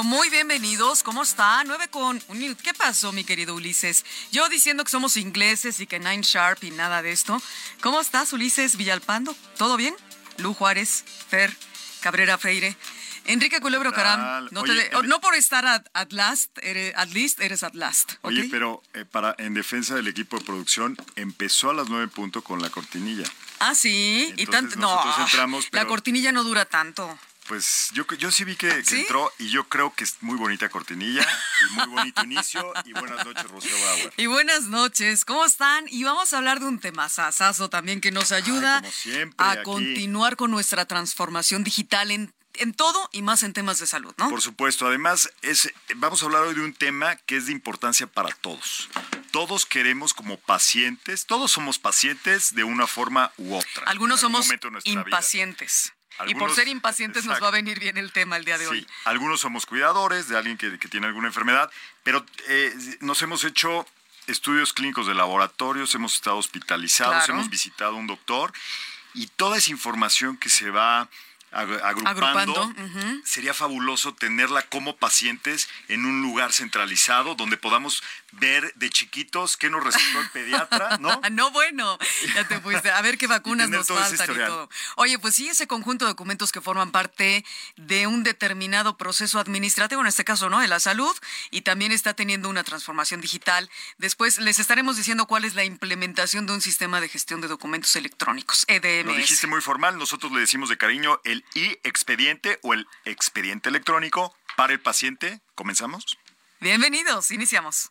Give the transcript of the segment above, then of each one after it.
Pero muy bienvenidos, ¿cómo está? 9 con un minuto. ¿Qué pasó, mi querido Ulises? Yo diciendo que somos ingleses y que Nine Sharp y nada de esto. ¿Cómo estás, Ulises Villalpando? ¿Todo bien? Lu Juárez, Fer, Cabrera Freire. Enrique Culebro Caram, no, te Oye, de- en- no por estar at, at last, eres, at least, eres at last. ¿ok? Oye, pero eh, para en defensa del equipo de producción, empezó a las 9 punto con la cortinilla. Ah, sí, y Entonces tanto. No, entramos, la cortinilla no dura tanto. Pues yo, yo sí vi que, que ¿Sí? entró y yo creo que es muy bonita cortinilla y muy bonito inicio. Y buenas noches, Rocío Bauer. Y buenas noches, ¿cómo están? Y vamos a hablar de un tema sasazo también que nos ayuda siempre, a aquí. continuar con nuestra transformación digital en, en todo y más en temas de salud, ¿no? Por supuesto, además es, vamos a hablar hoy de un tema que es de importancia para todos. Todos queremos como pacientes, todos somos pacientes de una forma u otra. Algunos somos vida. Y por ser impacientes nos va a venir bien el tema el día de Sí, hoy. algunos somos cuidadores de alguien que, que tiene alguna enfermedad, pero eh, nos hemos hecho estudios clínicos de laboratorios, hemos estado hospitalizados, Claro. hemos visitado a un doctor y toda esa información que se va ag- agrupando, sería fabuloso tenerla como pacientes en un lugar centralizado donde podamos ver de chiquitos qué nos recetó el pediatra, ¿no? Ah, No, bueno, ya te fuiste. A ver qué vacunas nos faltan y todo. Oye, pues sí, ese conjunto de documentos que forman parte de un determinado proceso administrativo, en este caso, ¿no? De la salud, y también está teniendo una transformación digital. Después les estaremos diciendo cuál es la implementación de un sistema de gestión de documentos electrónicos, E Lo EDMS. dijiste muy formal, nosotros le decimos de cariño el i-expediente o el expediente electrónico para el paciente. ¿Comenzamos? Bienvenidos, iniciamos.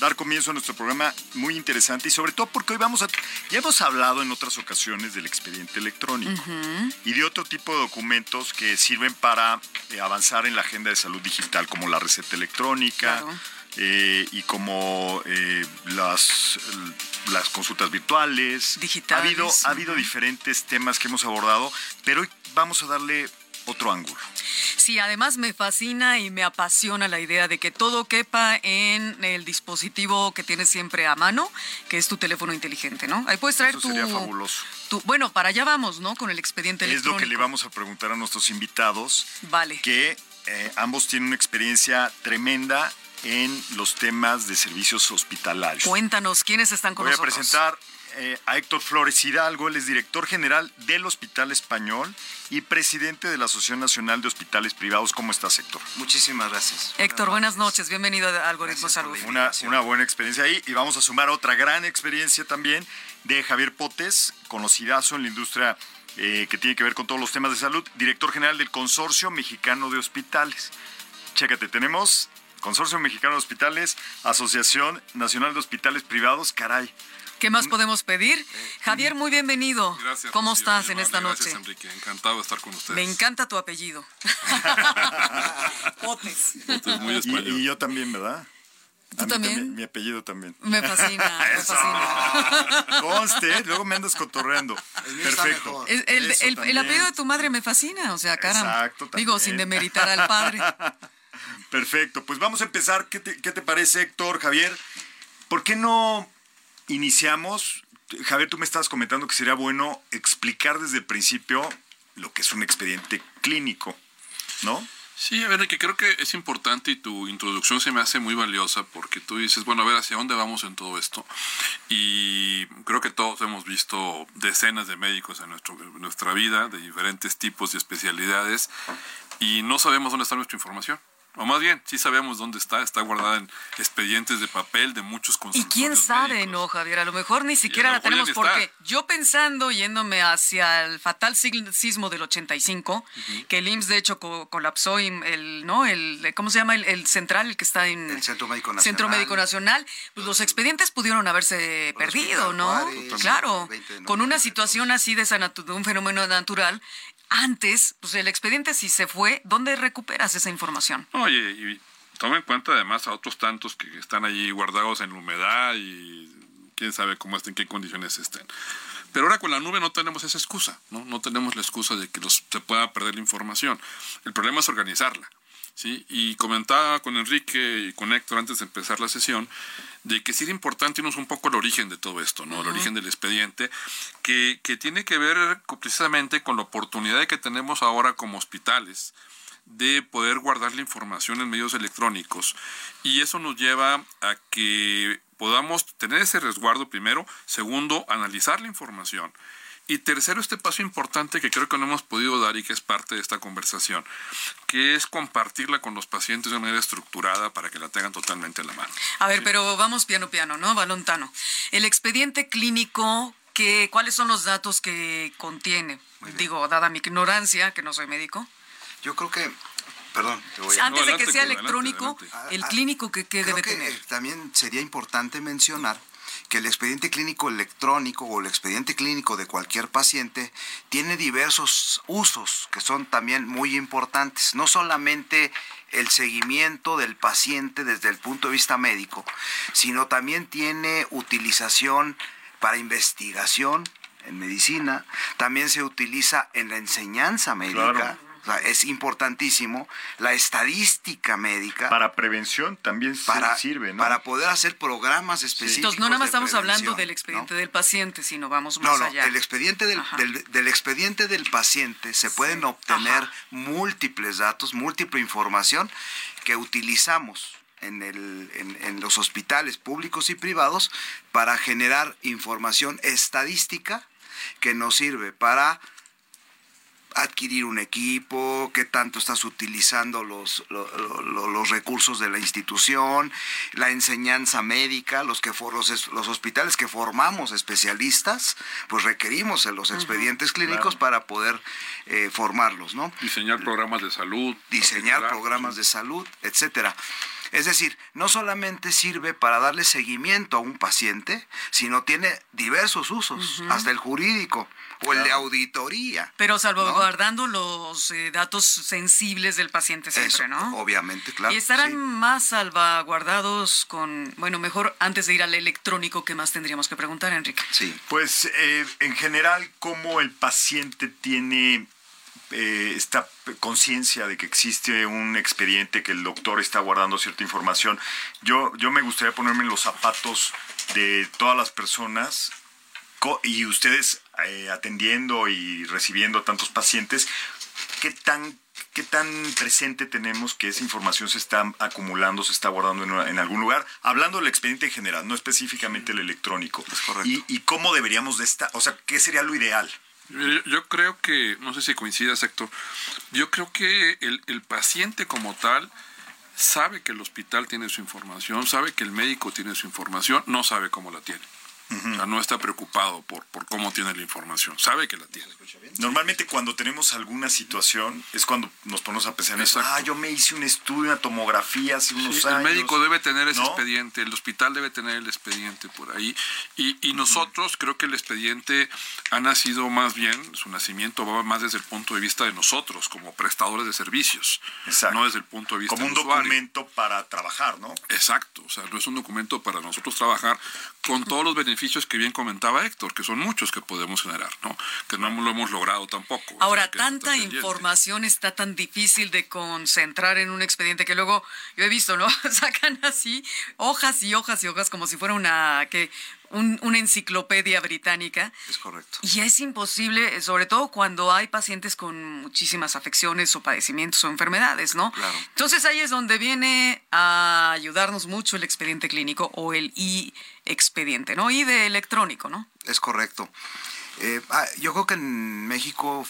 dar comienzo a nuestro programa muy interesante y sobre todo porque hoy vamos a... Ya hemos hablado en otras ocasiones del expediente electrónico y de otro tipo de documentos que sirven para eh, avanzar en la agenda de salud digital, como la receta electrónica. Claro. eh, y como eh, las, las consultas virtuales. Digitales, Ha habido, ha habido ujú. diferentes temas que hemos abordado, pero hoy vamos a darle otro ángulo. Sí, además me fascina y me apasiona la idea de que todo quepa en el dispositivo que tienes siempre a mano, que es tu teléfono inteligente, ¿no? Ahí puedes traer Eso tu, sería fabuloso. tu- Bueno, para allá vamos, ¿no? Con el expediente Es lo electrónico. que le vamos a preguntar a nuestros invitados, Vale. que eh, ambos tienen una experiencia tremenda en los temas de servicios hospitalarios. Cuéntanos, ¿quiénes están con Voy a nosotros? presentar eh, a Héctor Flores Hidalgo, él es director general del Hospital Español y presidente de la Asociación Nacional de Hospitales Privados. ¿Cómo estás, Héctor? Muchísimas gracias. Héctor, buenas noches, bienvenido a Algoritmo Salud. una buena experiencia ahí y vamos a sumar otra gran experiencia también de Javier Potes, conocidazo en la industria eh, que tiene que ver con todos los temas de salud, director general del Consorcio Mexicano de Hospitales. Chécate, tenemos Consorcio Mexicano de Hospitales, Asociación Nacional de Hospitales Privados, caray. ¿Qué más podemos pedir? Javier, muy bienvenido. Gracias. ¿Cómo Rocío, estás en esta Gracias, noche? Enrique. Encantado de estar con ustedes. Me encanta tu apellido. Potes. Esto es muy Y, español. y yo también, ¿verdad? ¿Tú A mí también? Mi apellido también. Me fascina, me fascina. Conste, luego me andas cotorreando. Perfecto. El, el- Eso el- el también. apellido de tu madre me fascina, o sea, caramba. Exacto, Digo, también. sin demeritar al padre. Perfecto, pues vamos a empezar. ¿Qué te, qué te parece, Héctor, Javier? ¿Por qué no iniciamos? Javier, tú me estabas comentando que sería bueno explicar desde el principio lo que es un expediente clínico, ¿no? Sí, a ver, Enrique, creo que es importante y tu introducción se me hace muy valiosa porque tú dices, bueno, a ver, ¿hacia dónde vamos en todo esto? Y creo que todos hemos visto decenas de médicos en, en nuestra vida, de diferentes tipos y especialidades, y no sabemos dónde está nuestra información. O más bien, sí sabemos dónde está, está guardada en expedientes de papel de muchos Y consultorios quién sabe, médicos. no, Javier, a lo mejor ni siquiera la tenemos porque yo pensando, yéndome hacia el fatal sismo del 85, que el IMSS de hecho co- colapsó, y el, ¿no? El, ¿Cómo se llama? El, el central, el que está en... El Centro Médico Nacional. Centro Médico Nacional, pues los expedientes pudieron haberse perdido, Hospital ¿no? Juárez, claro, 20 de con una situación así de, esa de un fenómeno natural. Antes, pues el expediente si se fue, ¿dónde recuperas esa información? Oye, y toma en cuenta además a otros tantos que están allí guardados en la humedad y quién sabe cómo estén, qué condiciones estén. Pero ahora con la nube no tenemos esa excusa, ¿no? No tenemos la excusa de que se pueda perder la información. El problema es organizarla. ¿Sí? Y comentaba con Enrique y con Héctor antes de empezar la sesión de que sí era importante irnos un poco al origen de todo esto, ¿no? El origen del expediente, que, que tiene que ver precisamente con la oportunidad que tenemos ahora como hospitales de poder guardar la información en medios electrónicos. Y eso nos lleva a que podamos tener ese resguardo primero, segundo, analizar la información. Y tercero, este paso importante que creo que no hemos podido dar y que es parte de esta conversación, que es compartirla con los pacientes de manera estructurada para que la tengan totalmente a la mano. A ver, pero vamos piano piano, ¿no? Balontano. El expediente clínico, ¿qué, ¿cuáles son los datos que contiene? Digo, dada mi ignorancia, que no soy médico. Yo creo que, perdón, te voy a... Antes de que sea electrónico, adelante. el clínico que, que Creo debe que tener. eh, también sería importante mencionar que el expediente clínico electrónico o el expediente clínico de cualquier paciente tiene diversos usos que son también muy importantes. No solamente el seguimiento del paciente desde el punto de vista médico, sino también tiene utilización para investigación en medicina, también se utiliza en la enseñanza médica. O sea, es importantísimo la estadística médica Para prevención también se- para, sirve, ¿no? para poder hacer programas específicos. Entonces, no nada más estamos hablando del expediente ¿no? del paciente, sino vamos No, más no, allá. el expediente del, Ajá. del- del expediente del paciente se pueden obtener Ajá. múltiples datos, múltiple información que utilizamos en, el, en, en los hospitales públicos y privados para generar información estadística que nos sirve para adquirir un equipo, qué tanto estás utilizando los, lo- lo- lo- los recursos de la institución, la enseñanza médica, los, que for- los, es- los hospitales que formamos especialistas, pues requerimos en los expedientes clínicos para poder eh, formarlos, ¿no? Diseñar programas de salud. diseñar programas sí. de salud, etcétera. Es decir, no solamente sirve para darle seguimiento a un paciente, sino tiene diversos usos, hasta el jurídico o el de auditoría. Pero salvaguardando los eh, datos sensibles del paciente siempre, Eso, ¿no? obviamente, claro. y estarán sí. más salvaguardados con, bueno, mejor antes de ir al electrónico, ¿qué más tendríamos que preguntar, Enrique? Sí. Pues eh, en general, cómo el paciente tiene eh, esta conciencia de que existe un expediente, que el doctor está guardando cierta información. Yo, yo me gustaría ponerme en los zapatos de todas las personas y ustedes eh, atendiendo y recibiendo a tantos pacientes, ¿qué tan, ¿qué tan presente tenemos que esa información se está acumulando, se está guardando en, una- en algún lugar? Hablando del expediente en general, no específicamente el electrónico. correcto. Y, y cómo deberíamos de estar, o sea, ¿qué sería lo ideal? Yo, yo creo que, no sé si coincidas, Héctor, yo creo que el, el paciente como tal sabe que el hospital tiene su información, sabe que el médico tiene su información, no sabe cómo la tiene. O sea, no está preocupado por, por cómo tiene la información, sabe que la tiene. Normalmente cuando tenemos alguna situación es cuando nos ponemos a pensar en eso. Ah, yo me hice un estudio, una tomografía hace unos Sí, años. el médico debe tener ese ¿no? expediente, el hospital debe tener el expediente por ahí. Y, y nosotros creo que el expediente ha nacido más bien, su nacimiento va más desde el punto de vista de nosotros, como prestadores de servicios, Exacto. no desde el punto de vista Como un del documento para trabajar, ¿no? Exacto, o sea, no es un documento para nosotros trabajar con todos los beneficios que bien comentaba Héctor, que son muchos que podemos generar, ¿no? Que no lo hemos logrado tampoco. o sea, Ahora, tanta información está tan difícil de concentrar en un expediente que luego yo he visto, ¿no? Sacan así hojas y hojas y hojas como si fuera una que un- una enciclopedia británica. Es correcto. Y es imposible, sobre todo cuando hay pacientes con muchísimas afecciones o padecimientos o enfermedades, ¿no? Claro. Entonces ahí es donde viene a ayudarnos mucho el expediente clínico o el e-expediente, ¿no? Y de electrónico, ¿no? Es correcto. Eh, ah, yo creo que en México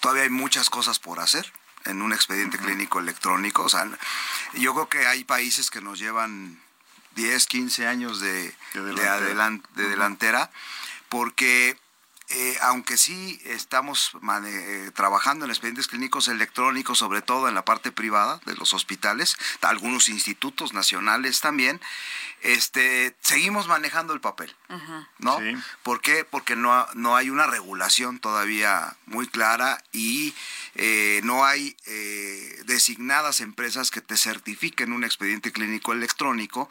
todavía hay muchas cosas por hacer en un expediente clínico electrónico. O sea, yo creo que hay países que nos llevan 10, 15 años de, De de delantera. de delantera, porque eh, aunque sí estamos eh, trabajando en expedientes clínicos electrónicos, sobre todo en la parte privada de los hospitales, algunos institutos nacionales también, este, seguimos manejando el papel, ¿no? Sí. ¿Por qué? Porque no, no hay una regulación todavía muy clara y eh, no hay eh, designadas empresas que te certifiquen un expediente clínico electrónico,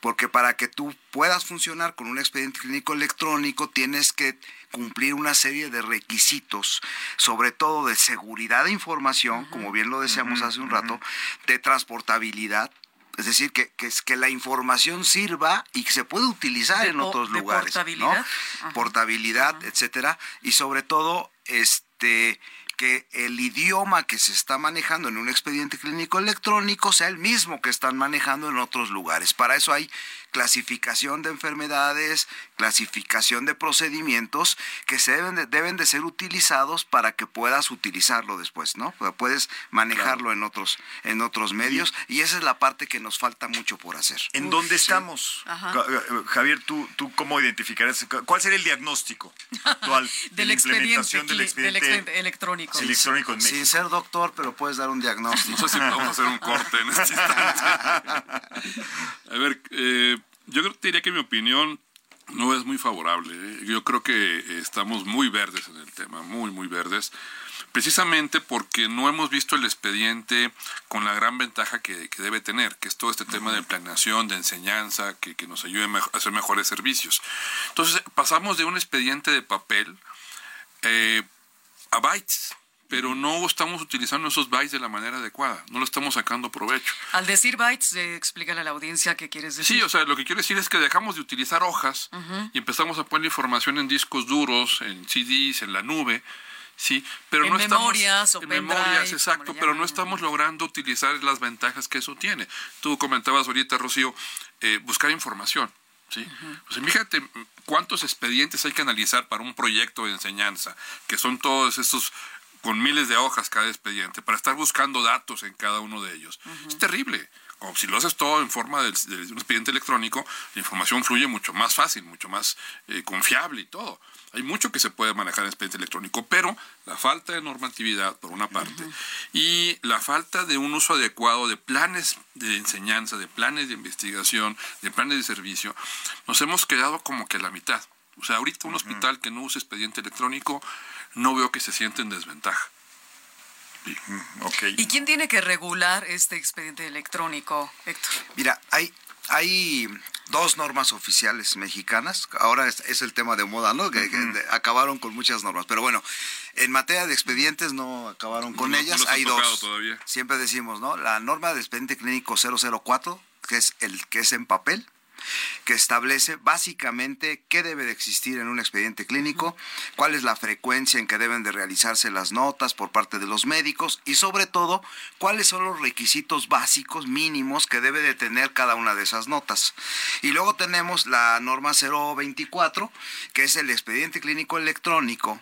porque para que tú puedas funcionar con un expediente clínico electrónico tienes que cumplir una serie de requisitos, sobre todo de seguridad de información, como bien lo decíamos hace un rato, de transportabilidad, es decir, que, que, que la información sirva y que se puede utilizar De en otros de lugares. ¿no? portabilidad. Ajá. Portabilidad, etcétera. Y sobre todo, este que el idioma que se está manejando en un expediente clínico electrónico sea el mismo que están manejando en otros lugares. Para eso hay clasificación de enfermedades, clasificación de procedimientos que se deben de, deben de ser utilizados para que puedas utilizarlo después, ¿no? O sea, Puedes manejarlo en otros en otros medios y esa es la parte que nos falta mucho por hacer. ¿En dónde estamos? Ajá. Ga- ga- Javier, ¿tú, ¿tú cómo identificarías? ¿Cuál sería el diagnóstico actual de Del la expediente, implementación del expediente, electrónico. electrónico en Sin ser doctor, pero puedes dar un diagnóstico. No sé si vamos a hacer un corte en este instante. A ver, eh, yo creo- te diría que mi opinión no es muy favorable. ¿eh? Yo creo que estamos muy verdes en el tema, muy, muy verdes. Precisamente porque no hemos visto el expediente con la gran ventaja que, que debe tener, que es todo este tema de planeación, de enseñanza, que, que nos ayude a hacer mejores servicios. Entonces, pasamos de un expediente de papel eh, a bytes, pero no estamos utilizando esos bytes de la manera adecuada, no lo estamos sacando provecho. Al decir bytes, eh, explícale a la audiencia qué quieres decir. Sí, o sea, lo que quiero decir es que dejamos de utilizar hojas y empezamos a poner información en discos duros, en CDs, en la nube, sí, pero En no estamos memorias o en memorias, exacto, pero no estamos logrando utilizar las ventajas que eso tiene. Tú comentabas ahorita, Rocío, eh, buscar información. ¿sí? O sea, fíjate mm, cuántos expedientes hay que analizar para un proyecto de enseñanza, que son todos estos con miles de hojas cada expediente, para estar buscando datos en cada uno de ellos. Es terrible. Como si lo haces todo en forma de, de un expediente electrónico, la información fluye mucho más fácil, mucho más eh, confiable y todo. Hay mucho que se puede manejar en expediente electrónico, pero la falta de normatividad, por una parte, y la falta de un uso adecuado de planes de enseñanza, de planes de investigación, de planes de servicio, nos hemos quedado como que a la mitad. O sea, ahorita un hospital que no use expediente electrónico, no veo que se siente en desventaja. Ok. ¿Y quién tiene que regular este expediente electrónico, Héctor? Mira, hay, hay dos normas oficiales mexicanas. Ahora es, es el tema de moda, ¿no? Que, que de- acabaron con muchas normas. Pero bueno, en materia de expedientes no acabaron con No, ellas. hay dos. todavía. Siempre decimos, ¿no? La norma de expediente clínico 004, que es el que es en papel que establece básicamente qué debe de existir en un expediente clínico, cuál es la frecuencia en que deben de realizarse las notas por parte de los médicos y sobre todo cuáles son los requisitos básicos mínimos que debe de tener cada una de esas notas. Y luego tenemos la norma 024, que es el expediente clínico electrónico,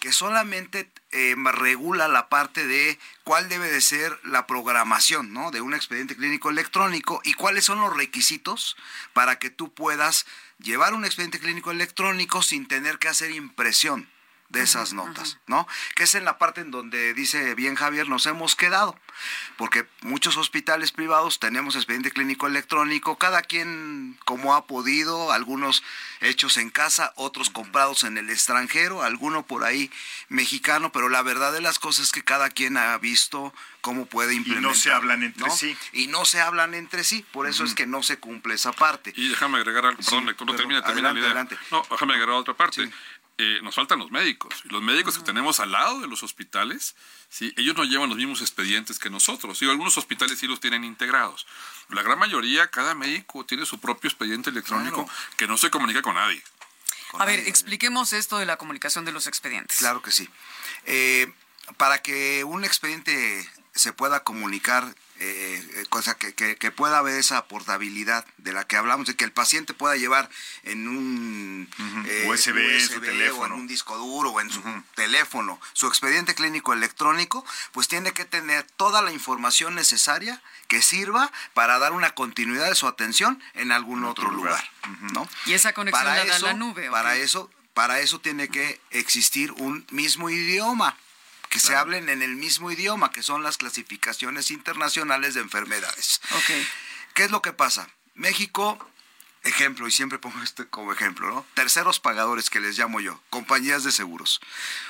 que solamente eh, regula la parte de cuál debe de ser la programación ¿no? de un expediente clínico electrónico y cuáles son los requisitos para que tú puedas llevar un expediente clínico electrónico sin tener que hacer impresión de esas notas, ¿no? Que es en la parte en donde dice bien Javier, nos hemos quedado, porque muchos hospitales privados tenemos expediente clínico electrónico, cada quien como ha podido, algunos hechos en casa, otros comprados en el extranjero, alguno por ahí mexicano, pero la verdad de las cosas es que cada quien ha visto cómo puede implementar. no se hablan entre sí. Y no se hablan entre sí, por eso es que no se cumple esa parte. Y déjame agregar algo, perdón, no perdón, termina, termina la idea. adelante, adelante. No, déjame agregar otra parte. Sí. Eh, nos faltan los médicos. Y los médicos que tenemos al lado de los hospitales, ¿sí? ellos no llevan los mismos expedientes que nosotros. Sí, algunos hospitales sí los tienen integrados. La gran mayoría, cada médico tiene su propio expediente electrónico Claro. que no se comunica con nadie. Con A ver, nadie. expliquemos esto de la comunicación de los expedientes. Claro que sí. Eh, para que un expediente se pueda comunicar, eh, eh, cosa que, que- que pueda haber esa portabilidad de la que hablamos, de que el paciente pueda llevar en un eh, USB, en su o en teléfono. un disco duro o en su teléfono, su expediente clínico electrónico, pues tiene que tener toda la información necesaria que sirva para dar una continuidad de su atención en algún otro, otro lugar. lugar, ¿no? Y esa conexión la da la nube. Para eso, para eso tiene que existir un mismo idioma, que se hablen en el mismo idioma, que son las clasificaciones internacionales de enfermedades. Ok. ¿Qué es lo que pasa? México, ejemplo, y siempre pongo este como ejemplo, ¿no? Terceros pagadores que les llamo yo, compañías de seguros,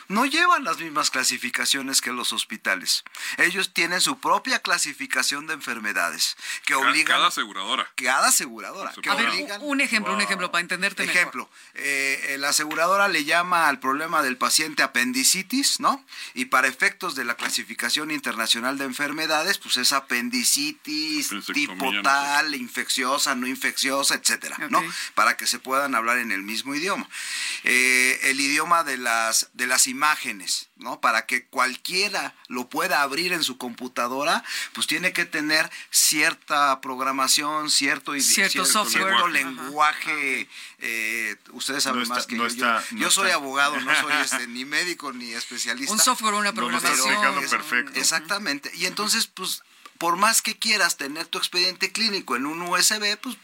no llevan las mismas clasificaciones que los hospitales. Ellos tienen su propia clasificación de enfermedades que Cada- obligan Cada aseguradora. cada aseguradora, que A ver, obligan un ejemplo, un ejemplo para entenderte mejor. Ejemplo, eh, la aseguradora le llama al problema del paciente apendicitis, ¿no? Y para efectos de la clasificación internacional de enfermedades, pues es apendicitis tipo tal, infecciosa, no infecciosa, etcétera, ¿no? Para que se puedan hablar en el mismo idioma. Eh, el idioma de las, de las imágenes, ¿no? Para que cualquiera lo pueda abrir en su computadora, pues tiene que tener cierta programación, cierto, idi- Cierto software. cierto lenguaje. eh, ustedes saben No está- más que no yo. está- yo. no yo soy está. abogado, no soy este, ni médico ni especialista. Un software, una programación. es- perfecto. Exactamente. Y entonces, pues, por más que quieras tener tu expediente clínico en un USB, pues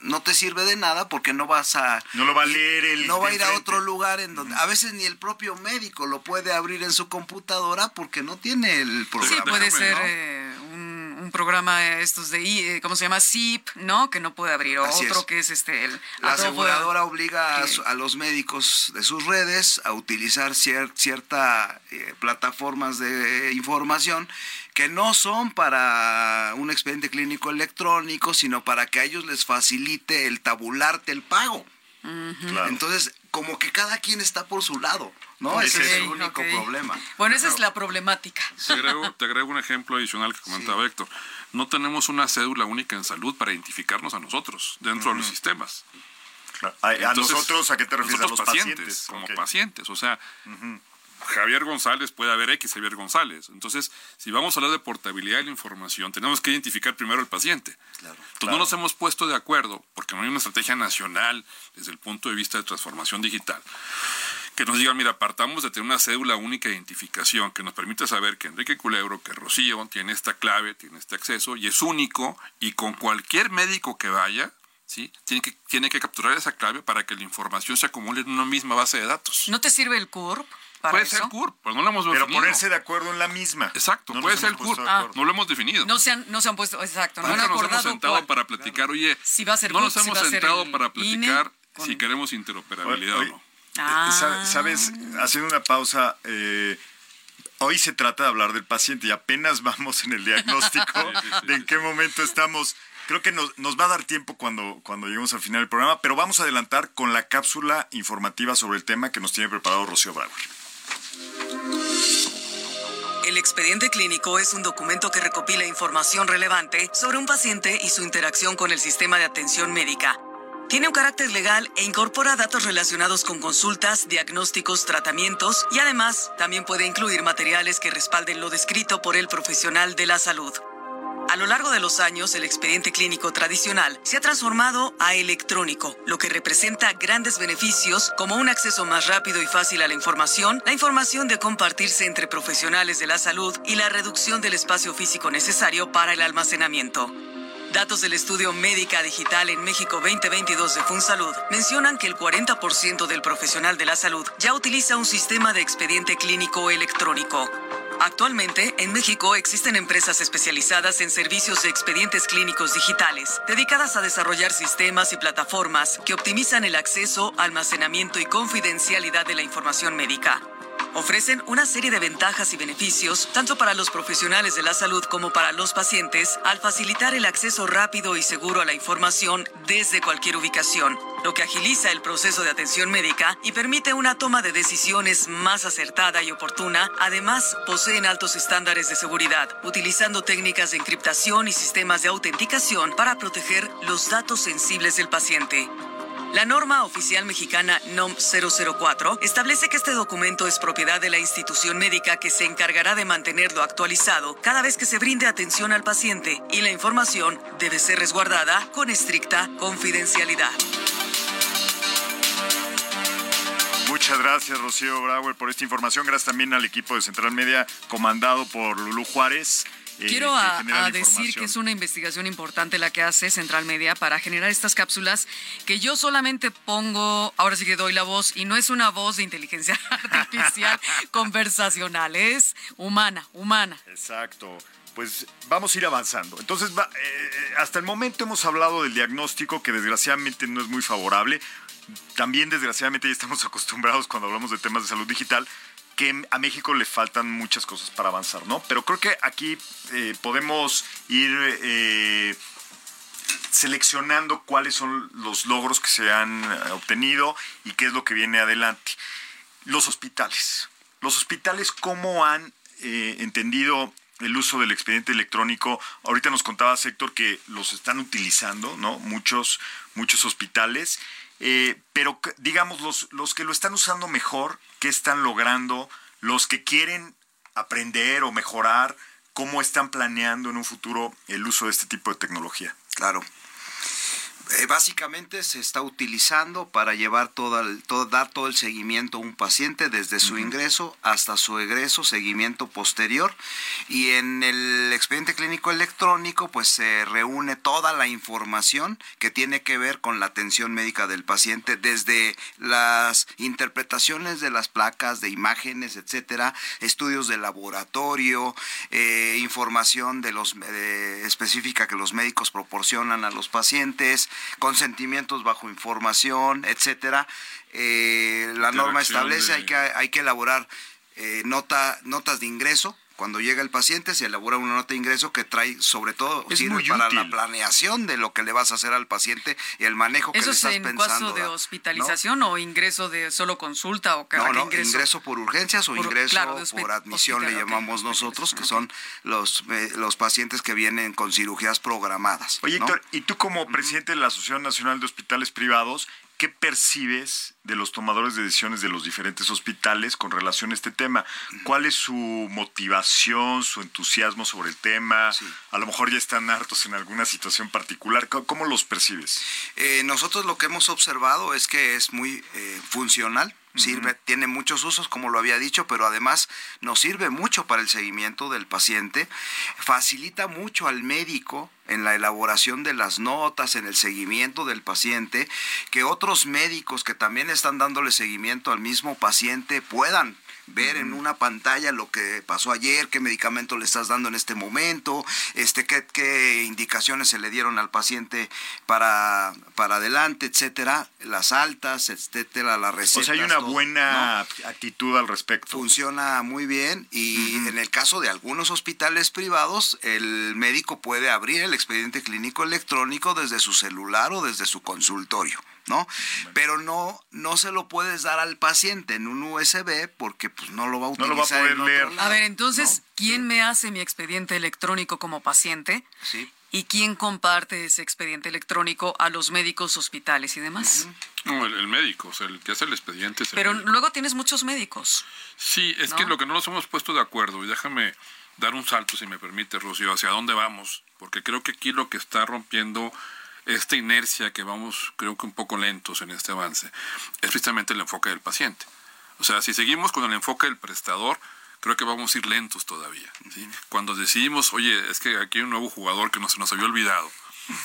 no te sirve de nada porque no vas a No lo va a leer el no va a ir a otro lugar en donde a veces ni el propio médico lo puede abrir en su computadora porque no tiene el Sí, programa puede Déjame, ser ¿no? eh, un, un programa eh, estos de, I- eh, ¿cómo se llama? ZIP, ¿no? Que no puede abrir. O Así otro es. que es este, el La aseguradora obliga a, que- su- a los médicos de sus redes a utilizar cier- cierta eh, plataformas de información que no son para un expediente clínico electrónico, sino para que a ellos les facilite el tabularte el pago. Claro. Entonces, como que cada quien está por su lado, ¿no? Es Ese es el único problema. Bueno, esa es la problemática. Te agrego, te agrego un ejemplo adicional que comentaba Héctor. No tenemos una cédula única en salud para identificarnos a nosotros dentro de los sistemas. Claro. A, a Entonces, nosotros, ¿a qué te refieres? A los pacientes. Como pacientes. O sea, Javier González puede haber X Javier González. Entonces, si vamos a hablar de portabilidad de la información, tenemos que identificar primero al paciente. Entonces, no nos hemos puesto de acuerdo, porque no hay una estrategia nacional desde el punto de vista de transformación digital, que nos diga, mira, partamos de tener una cédula única de identificación que nos permite saber que Enrique Culebro, que Rocío tiene esta clave, tiene este acceso y es único y con cualquier médico que vaya, ¿sí? Tiene que, tiene que capturar esa clave para que la información se acumule en una misma base de datos. ¿No te sirve el CURP para Puede eso? ser CURP, pero no lo hemos Pero definido. ponerse de acuerdo en la misma. Exacto, No puede ser CURP, no lo hemos definido. No se han, no se han puesto, exacto, no nos hemos sentado cuál. para platicar, oye, Si va a ser no nos si hemos sentado para platicar con- si queremos interoperabilidad Oye, o no. Ah. Sa- Sabes, haciendo una pausa, eh, hoy se trata de hablar del paciente y apenas vamos en el diagnóstico Sí, sí, sí, de en qué momento estamos. Creo que nos, nos va a dar tiempo cuando, cuando lleguemos al final del programa, pero vamos a adelantar con la cápsula informativa sobre el tema que nos tiene preparado Rocío Brauer. El expediente clínico es un documento que recopila información relevante sobre un paciente y su interacción con el sistema de atención médica. Tiene un carácter legal e incorpora datos relacionados con consultas, diagnósticos, tratamientos y además también puede incluir materiales que respalden lo descrito por el profesional de la salud. A lo largo de los años, el expediente clínico tradicional se ha transformado a electrónico, lo que representa grandes beneficios como un acceso más rápido y fácil a la información, la información de compartirse entre profesionales de la salud y la reducción del espacio físico necesario para el almacenamiento. Datos del estudio Médica Digital en México 2022 de FunSalud mencionan que el 40% del profesional de la salud ya utiliza un sistema de expediente clínico electrónico. Actualmente, en México existen empresas especializadas en servicios de expedientes clínicos digitales, dedicadas a desarrollar sistemas y plataformas que optimizan el acceso, almacenamiento y confidencialidad de la información médica. Ofrecen una serie de ventajas y beneficios tanto para los profesionales de la salud como para los pacientes al facilitar el acceso rápido y seguro a la información desde cualquier ubicación, lo que agiliza el proceso de atención médica y permite una toma de decisiones más acertada y oportuna. Además, poseen altos estándares de seguridad, utilizando técnicas de encriptación y sistemas de autenticación para proteger los datos sensibles del paciente. La norma oficial mexicana NOM 004 establece que este documento es propiedad de la institución médica que se encargará de mantenerlo actualizado cada vez que se brinde atención al paciente y la información debe ser resguardada con estricta confidencialidad. Muchas gracias, Rocío Brauer, por esta información. Gracias también al equipo de Central Media, comandado por Lulú Juárez. Eh, Quiero a- a decir que es una investigación importante la que hace Central Media para generar estas cápsulas que yo solamente pongo, ahora sí que doy la voz, y no es una voz de inteligencia artificial conversacional, es humana, humana. Exacto. Pues vamos a ir avanzando. Entonces, va- eh, hasta el momento hemos hablado del diagnóstico que desgraciadamente no es muy favorable. También desgraciadamente ya estamos acostumbrados cuando hablamos de temas de salud digital que a México le faltan muchas cosas para avanzar, ¿no? Pero creo que aquí eh, podemos ir eh, seleccionando cuáles son los logros que se han eh, obtenido y qué es lo que viene adelante. Los hospitales. Los hospitales, ¿cómo han entendido el uso del expediente electrónico? Ahorita nos contaba Héctor que los están utilizando, ¿no? Muchos, muchos hospitales. Eh, pero digamos, los, los que lo están usando mejor, ¿qué están logrando? Los que quieren aprender o mejorar, ¿cómo están planeando en un futuro el uso de este tipo de tecnología? Claro. Eh, básicamente se está utilizando para llevar toda el- todo, dar todo el seguimiento a un paciente desde su ingreso hasta su egreso, seguimiento posterior. Y en el expediente clínico electrónico, pues se reúne toda la información que tiene que ver con la atención médica del paciente, desde las interpretaciones de las placas, de imágenes, etcétera, estudios de laboratorio, eh, información de los eh, específica que los médicos proporcionan a los pacientes, consentimientos bajo información, etcétera. Eh, la norma establece de- hay que hay que elaborar eh, nota notas de ingreso. Cuando llega el paciente se elabora una nota de ingreso que trae sobre todo Es sirve para útil. la planeación de lo que le vas a hacer al paciente y el manejo que ¿Eso le es estás en pensando. caso de hospitalización o ingreso de solo consulta o cada No, no, ingreso? ingreso por urgencias o Por- ingreso claro, por admisión le hospital, llamamos nosotros, que son los, eh, los pacientes que vienen con cirugías programadas. Oye, ¿no? Héctor, y tú como presidente de la Asociación Nacional de Hospitales Privados, ¿qué percibes de los tomadores de decisiones de los diferentes hospitales con relación a este tema? ¿Cuál es su motivación, su entusiasmo sobre el tema? Sí. A lo mejor ya están hartos en alguna situación particular. ¿Cómo, cómo los percibes? Eh, nosotros lo que hemos observado es que es muy eh, funcional. Sirve, tiene muchos usos, como lo había dicho, pero además nos sirve mucho para el seguimiento del paciente, facilita mucho al médico en la elaboración de las notas, en el seguimiento del paciente, que otros médicos que también están dándole seguimiento al mismo paciente puedan ver en una pantalla lo que pasó ayer, qué medicamento le estás dando en este momento, este qué, qué indicaciones se le dieron al paciente para, para adelante, etcétera, las altas, etcétera, las recetas. O sea, hay una todo, ¿no? buena actitud al respecto. Funciona muy bien y en el caso de algunos hospitales privados, el médico puede abrir el expediente clínico electrónico desde su celular o desde su consultorio, ¿no? Pero no, no se lo puedes dar al paciente en un USB porque pues, no lo va a No utilizar. lo va a poder leer. A ver, entonces, ¿no? ¿quién me hace mi expediente electrónico como paciente? Sí. ¿Y quién comparte ese expediente electrónico a los médicos, hospitales y demás? No, el, médico, o sea, el que hace el expediente. Pero luego tienes muchos médicos. Sí, es que lo que no nos hemos puesto de acuerdo, y déjame dar un salto, si me permite, Rocío, hacia dónde vamos, porque creo que aquí lo que está rompiendo esta inercia que vamos, creo que un poco lentos en este avance, es precisamente el enfoque del paciente. O sea, si seguimos con el enfoque del prestador, creo que vamos a ir lentos todavía. Cuando decidimos, oye, es que aquí hay un nuevo jugador que no se nos había olvidado,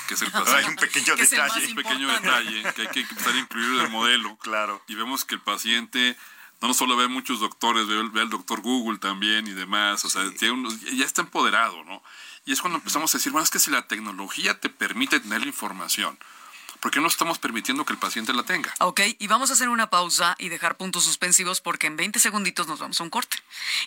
que es el paciente. Hay un pequeño detalle. Un pequeño detalle que hay que empezar a incluir en el modelo. Claro. Y vemos que el paciente no solo ve muchos doctores, ve, ve al doctor Google también y demás, o sea, ya está empoderado, ¿no? Y es cuando empezamos a decir, bueno, es que si la tecnología te permite tener la información, ¿Por qué no estamos permitiendo que el paciente la tenga? Ok, y vamos a hacer una pausa y dejar puntos suspensivos porque en 20 segunditos nos vamos a un corte.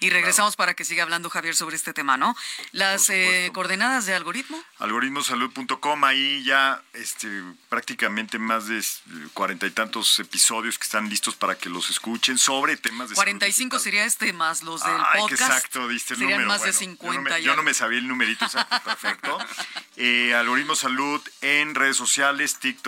Y regresamos para que siga hablando Javier sobre este tema, ¿no? Las eh, coordenadas de algoritmo. Algoritmosalud.com, ahí ya este, prácticamente más de cuarenta y tantos episodios que están listos para que los escuchen sobre temas de 45 sería este más los del Ay, podcast. exacto, diste el Serían número. más de 50 yo no, me, yo no me sabía el numerito exacto, perfecto. Eh, Algoritmo Salud en redes sociales, TikTok,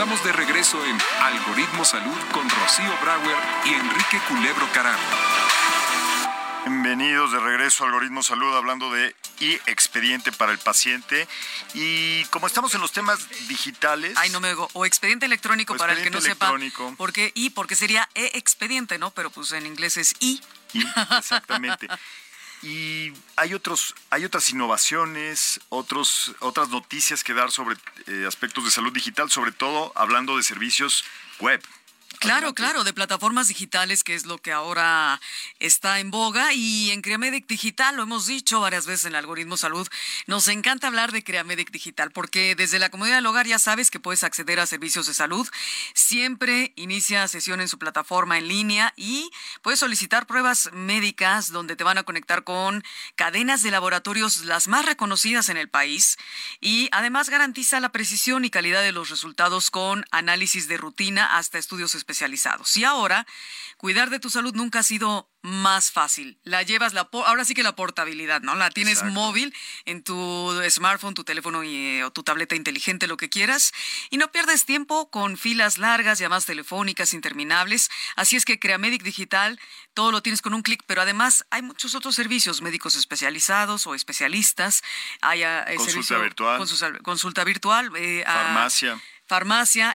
Estamos de regreso en Algoritmo Salud con Rocío Brauer y Enrique Culebro Caram. Bienvenidos de regreso a Algoritmo Salud hablando de y expediente para el paciente. Y como estamos en los temas digitales. Ay, no me digo. O expediente electrónico para el que no sepa. ¿Por qué y? Porque sería e-expediente, ¿no? Pero pues en inglés es i. Y, exactamente. Y hay otros, hay otras innovaciones, otros, otras noticias que dar sobre eh, aspectos de salud digital, sobre todo hablando de servicios web. Claro, claro, de plataformas digitales, que es lo que ahora está en boga. Y en Creamedic Digital, lo hemos dicho varias veces en el algoritmo salud, nos encanta hablar de Creamedic Digital, porque desde la comodidad del hogar ya sabes que puedes acceder a servicios de salud. Siempre inicia sesión en su plataforma en línea y puedes solicitar pruebas médicas donde te van a conectar con cadenas de laboratorios las más reconocidas en el país. Y además garantiza la precisión y calidad de los resultados con análisis de rutina hasta estudios específicos especializados. Y ahora, cuidar de tu salud nunca ha sido más fácil. La llevas, la ahora sí que la portabilidad, ¿no? La tienes móvil en tu smartphone, tu teléfono y, o tu tableta inteligente, lo que quieras. Y no pierdes tiempo con filas largas, llamadas telefónicas interminables. Así es que Creamedic Digital, todo lo tienes con un clic, pero además hay muchos otros servicios, médicos especializados o especialistas. Hay ah, consulta virtual. Consulta, virtual. Eh, farmacia. Farmacia.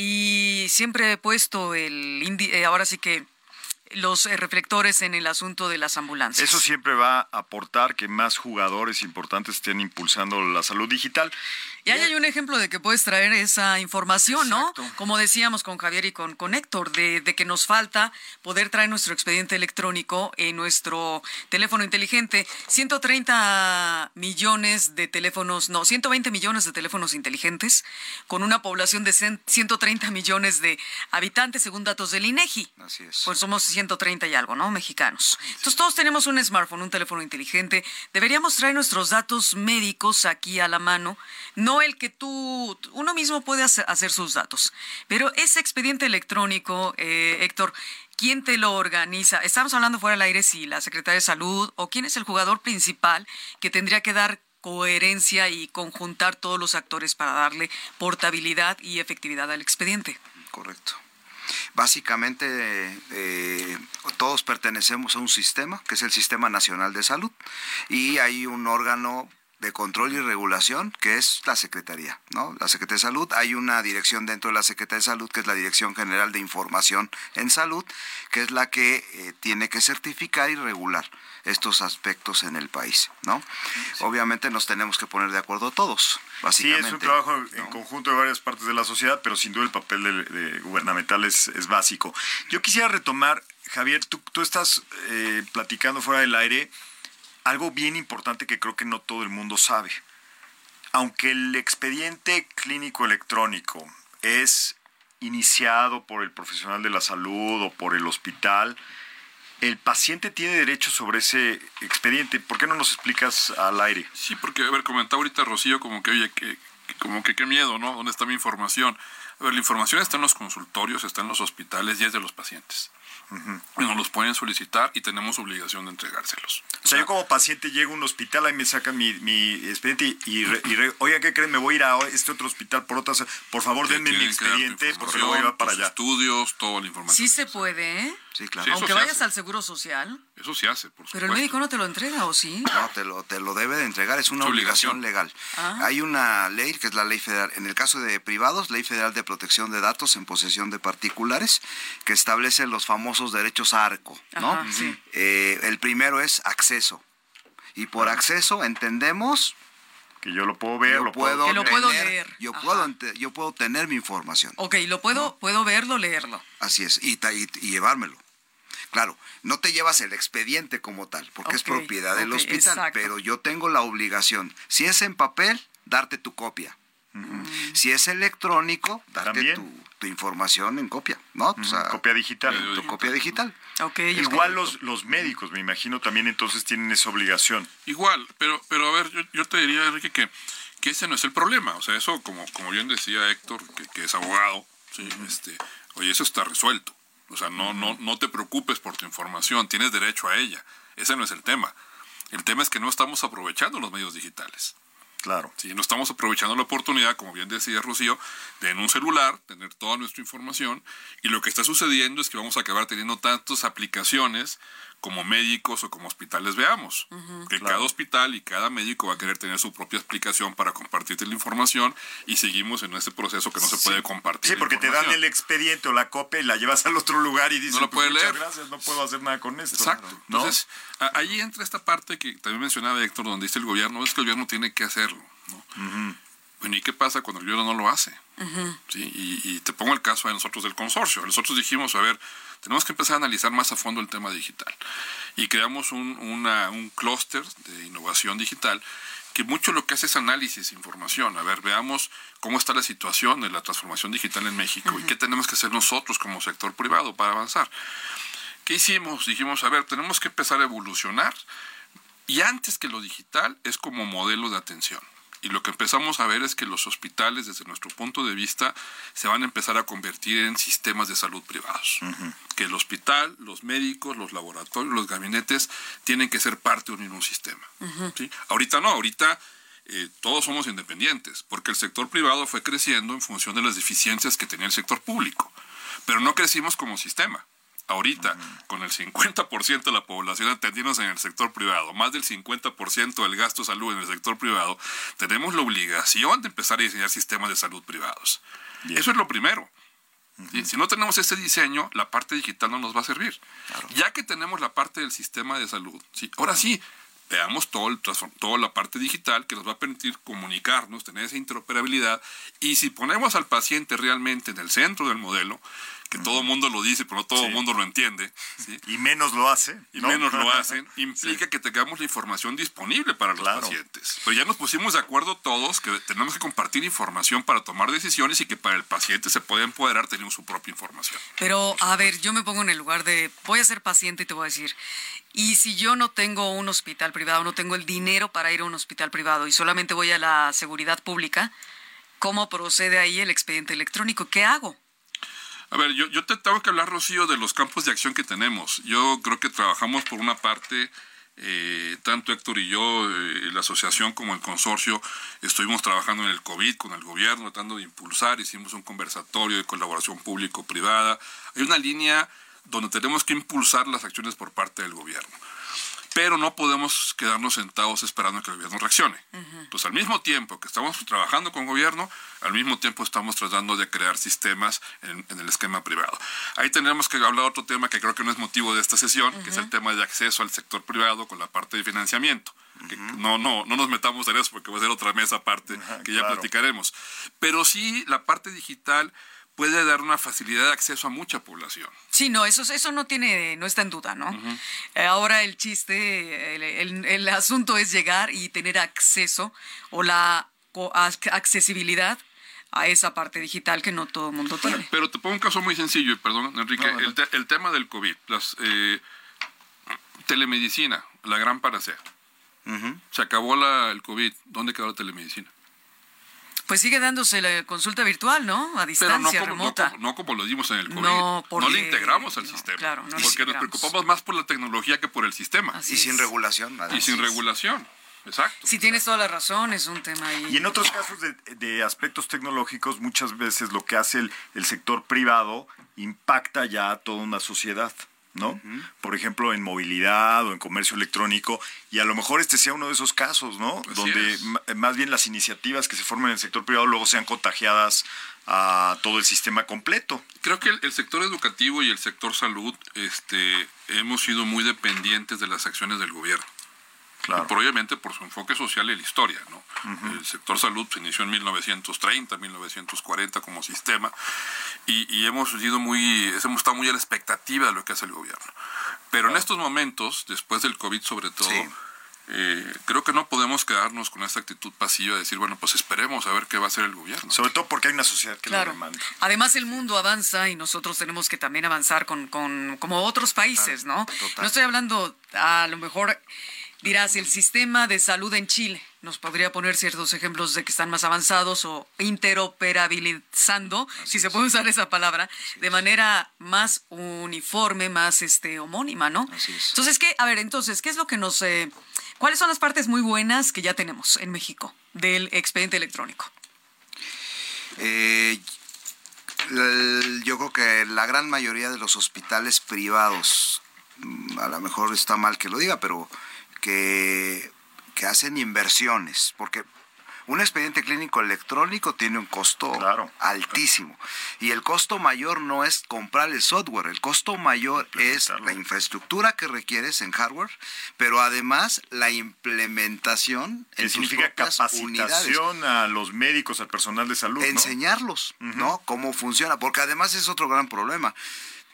Y siempre he puesto el eh, ahora sí que los eh, reflectores en el asunto de las ambulancias. Eso siempre va a aportar que más jugadores importantes estén impulsando la salud digital. Y ahí hay un ejemplo de que puedes traer esa información, ¿no? Como decíamos con Javier y con, con Héctor, de, de que nos falta poder traer nuestro expediente electrónico en nuestro teléfono inteligente. 130 millones de teléfonos, no, 120 millones de teléfonos inteligentes, con una población de cien- 130 millones de habitantes, según datos del INEGI. Así es. Pues somos 130 y algo, ¿no? Mexicanos. Entonces todos tenemos un smartphone, un teléfono inteligente. Deberíamos traer nuestros datos médicos aquí a la mano. No el que tú, uno mismo puede hacer, sus datos. Pero ese expediente electrónico, eh, Héctor, ¿quién te lo organiza? Estamos hablando fuera del aire si la Secretaría de Salud o quién es el jugador principal que tendría que dar coherencia y conjuntar todos los actores para darle portabilidad y efectividad al expediente. Correcto. Básicamente, eh, todos pertenecemos a un sistema, que es el Sistema Nacional de Salud, y hay un órgano de control y regulación, que es la Secretaría, ¿no? La Secretaría de Salud, hay una dirección dentro de la Secretaría de Salud, que es la Dirección General de Información en Salud, que es la que eh, tiene que certificar y regular estos aspectos en el país, ¿no? Obviamente nos tenemos que poner de acuerdo todos, Sí, básicamente. es un trabajo en conjunto de varias partes de la sociedad, pero sin duda el papel de, de gubernamental es, es básico. Yo quisiera retomar, Javier, tú, tú estás eh, platicando fuera del aire algo bien importante que creo que no todo el mundo sabe. Aunque el expediente clínico electrónico es iniciado por el profesional de la salud o por el hospital, el paciente tiene derecho sobre ese expediente. ¿Por qué no nos explicas al aire? Sí, porque, a ver, comentaba ahorita Rocío como que, oye, que, como que qué miedo, ¿no? ¿Dónde está mi información? A ver, la información está en los consultorios, está en los hospitales y es de los pacientes. Nos los pueden solicitar y tenemos obligación de entregárselos. O sea, yo como paciente llego a un hospital, ahí me sacan mi, mi expediente y, re- y re- oigan, ¿qué creen? Me voy a ir a este otro hospital por otras... Por favor, denme mi expediente porque voy a llevar para tus allá. estudios, toda la información. Sí se puede, ¿eh? Sí, claro. Sí, Aunque vayas hace. al Seguro Social. Eso se hace, por Pero el supuesto. médico no te lo entrega, ¿o sí? No, te lo, te lo debe de entregar, es una Es obligación, obligación. legal. Ah. Hay una ley que es la ley federal, en el caso de privados, ley federal de protección de datos en posesión de particulares, que establece los famosos derechos ARCO, ¿no? Ajá, sí. Eh, el primero es acceso. Y por acceso entendemos Que yo lo puedo ver, yo lo puedo... Que lo puedo leer. Yo Ajá. puedo, yo puedo tener mi información. Ok, lo puedo, puedo verlo, leerlo. Así es, y, y- y llevármelo. Claro, no te llevas el expediente como tal, porque es propiedad del hospital, exacto. pero yo tengo la obligación, si es en papel, darte tu copia. Si es electrónico, darte tu, tu información en copia, ¿no? O sea, Copia digital. tu copia digital. Igual los, los médicos, me imagino, también entonces tienen esa obligación. Igual, pero, pero a ver, yo, yo te diría, Enrique, que, que ese no es el problema. O sea, eso, como, como bien decía Héctor, que, que es abogado, ¿sí? este, oye, eso está resuelto. O sea, no, no, no te preocupes por tu información, tienes derecho a ella. Ese no es el tema. El tema es que no estamos aprovechando los medios digitales. Claro. Sí, no estamos aprovechando la oportunidad, como bien decía Rocío, de en un celular tener toda nuestra información y lo que está sucediendo es que vamos a acabar teniendo tantas aplicaciones como médicos o como hospitales veamos. que cada hospital y cada médico va a querer tener su propia aplicación para compartirte la información y seguimos en ese proceso que no se puede compartir. Sí, porque te dan el expediente o la copia y la llevas al otro lugar y dices, No la pues, puede muchas leer. gracias, no puedo hacer nada con esto. Exacto. ¿no? Entonces, ahí entra esta parte que también mencionaba Héctor, donde dice el gobierno, es que el gobierno tiene que hacerlo. ¿no? Bueno, ¿y qué pasa cuando el gobierno no lo hace? ¿Sí? Y, y te pongo el caso de nosotros del consorcio. Nosotros dijimos, a ver, tenemos que empezar a analizar más a fondo el tema digital. Y creamos un, una- un clúster de innovación digital que mucho lo que hace es análisis, información. A ver, veamos cómo está la situación de la transformación digital en México y qué tenemos que hacer nosotros como sector privado para avanzar. ¿Qué hicimos? Dijimos, a ver, tenemos que empezar a evolucionar y antes que lo digital es como modelo de atención. Y lo que empezamos a ver es que los hospitales, desde nuestro punto de vista, se van a empezar a convertir en sistemas de salud privados. Que el hospital, los médicos, los laboratorios, los gabinetes tienen que ser parte de un mismo sistema. ¿sí? Ahorita no, ahorita eh, todos somos independientes, porque el sector privado fue creciendo en función de las deficiencias que tenía el sector público. Pero no crecimos como sistema. Ahorita, con el 50% de la población atendiéndose en el sector privado, más del 50% del gasto de salud en el sector privado, tenemos la obligación de empezar a diseñar sistemas de salud privados. Eso es lo primero. ¿sí? Si no tenemos ese diseño, la parte digital no nos va a servir. Ya que tenemos la parte del sistema de salud, ¿sí? ahora sí, veamos todo el toda la parte digital que nos va a permitir comunicarnos, tener esa interoperabilidad. Y si ponemos al paciente realmente en el centro del modelo, que todo el mundo lo dice, pero no todo el Sí. mundo lo entiende, ¿sí? Y menos lo hace. y ¿no? menos lo hacen, implica que tengamos la información disponible para los Claro. pacientes. Pero ya nos pusimos de acuerdo todos que tenemos que compartir información para tomar decisiones y que para el paciente se puede empoderar teniendo su propia información. Pero, a ver, yo me pongo en el lugar de, voy a ser paciente y te voy a decir, y si yo no tengo un hospital privado, no tengo el dinero para ir a un hospital privado y solamente voy a la seguridad pública, ¿cómo procede ahí el expediente electrónico? ¿Qué hago? A ver, yo, yo te tengo que hablar, Rocío, de los campos de acción que tenemos. Yo creo que trabajamos por una parte, eh, tanto Héctor y yo, eh, la asociación como el consorcio, estuvimos trabajando en el COVID con el gobierno, tratando de impulsar, hicimos un conversatorio de colaboración público-privada. Hay una línea donde tenemos que impulsar las acciones por parte del gobierno. Pero no podemos quedarnos sentados esperando que el gobierno reaccione. Pues al mismo tiempo que estamos trabajando con gobierno, al mismo tiempo estamos tratando de crear sistemas en, en el esquema privado. Ahí tenemos que hablar otro tema que creo que no es motivo de esta sesión, que es el tema de acceso al sector privado con la parte de financiamiento. Que no, no, no nos metamos en eso porque va a ser otra mesa aparte que ya claro. platicaremos. Pero sí, la parte digital puede dar una facilidad de acceso a mucha población. Sí, no, eso, eso no tiene, no está en duda, ¿no? Eh, Ahora el chiste, el, el- el asunto es llegar y tener acceso o la accesibilidad a esa parte digital que no todo el mundo tiene. Pero te pongo un caso muy sencillo, y perdón, Enrique. No. El, te- el tema del COVID, las eh, telemedicina, la gran panacea. Se acabó la, el COVID. ¿Dónde quedó la telemedicina? Pues sigue dándose la consulta virtual, ¿no? A Pero no distancia, como, no, remota. como, no como lo dimos en el COVID. No, porque- le integramos al no, sistema. claro, no porque nos preocupamos más por la tecnología que por el sistema. Así Y sin regulación. y además. sin regulación. Exacto. Si tienes toda la razón, es un tema ahí. Y en otros casos de, de aspectos tecnológicos, muchas veces lo que hace el, el sector privado impacta ya a toda una sociedad, ¿no? Por ejemplo, en movilidad o en comercio electrónico, y a lo mejor este sea uno de esos casos, ¿no? Así Donde es. ma- más bien las iniciativas que se forman en el sector privado luego sean contagiadas a todo el sistema completo. Creo que el, el sector educativo y el sector salud este, hemos sido muy dependientes de las acciones del gobierno. Claro. Por, obviamente por su enfoque social y la historia. ¿no? El sector salud se inició en 1930, 1940 como sistema y, y hemos sido muy, hemos estado muy a la expectativa de lo que hace el gobierno. Pero en estos momentos, después del COVID sobre todo, Sí. eh, creo que no podemos quedarnos con esta actitud pasiva de decir, bueno, pues esperemos a ver qué va a hacer el gobierno. Sobre todo porque hay una sociedad que Claro. lo demanda. Además, el mundo avanza y nosotros tenemos que también avanzar con, con como otros países, ¿no? total. No estoy hablando, a lo mejor dirás, el sistema de salud en Chile. Nos podría poner ciertos ejemplos de que están más avanzados o interoperabilizando, si se puede usar esa palabra, de manera más uniforme, más este homónima, ¿no? Así es. Entonces, ¿qué? A ver, entonces, ¿qué es lo que nos... eh, ¿Cuáles son las partes muy buenas que ya tenemos en México del expediente electrónico? Eh, yo creo que la gran mayoría de los hospitales privados, mm, a lo mejor está mal que lo diga, pero que, que hacen inversiones, porque un expediente clínico electrónico tiene un costo Claro. altísimo. Y el costo mayor no es comprar el software, el costo mayor es la infraestructura que requieres en hardware, pero además la implementación Que en tus significa unidades capacitación a los médicos, al personal de salud. ¿no? enseñarlos, ¿no? Cómo funciona, porque además es otro gran problema.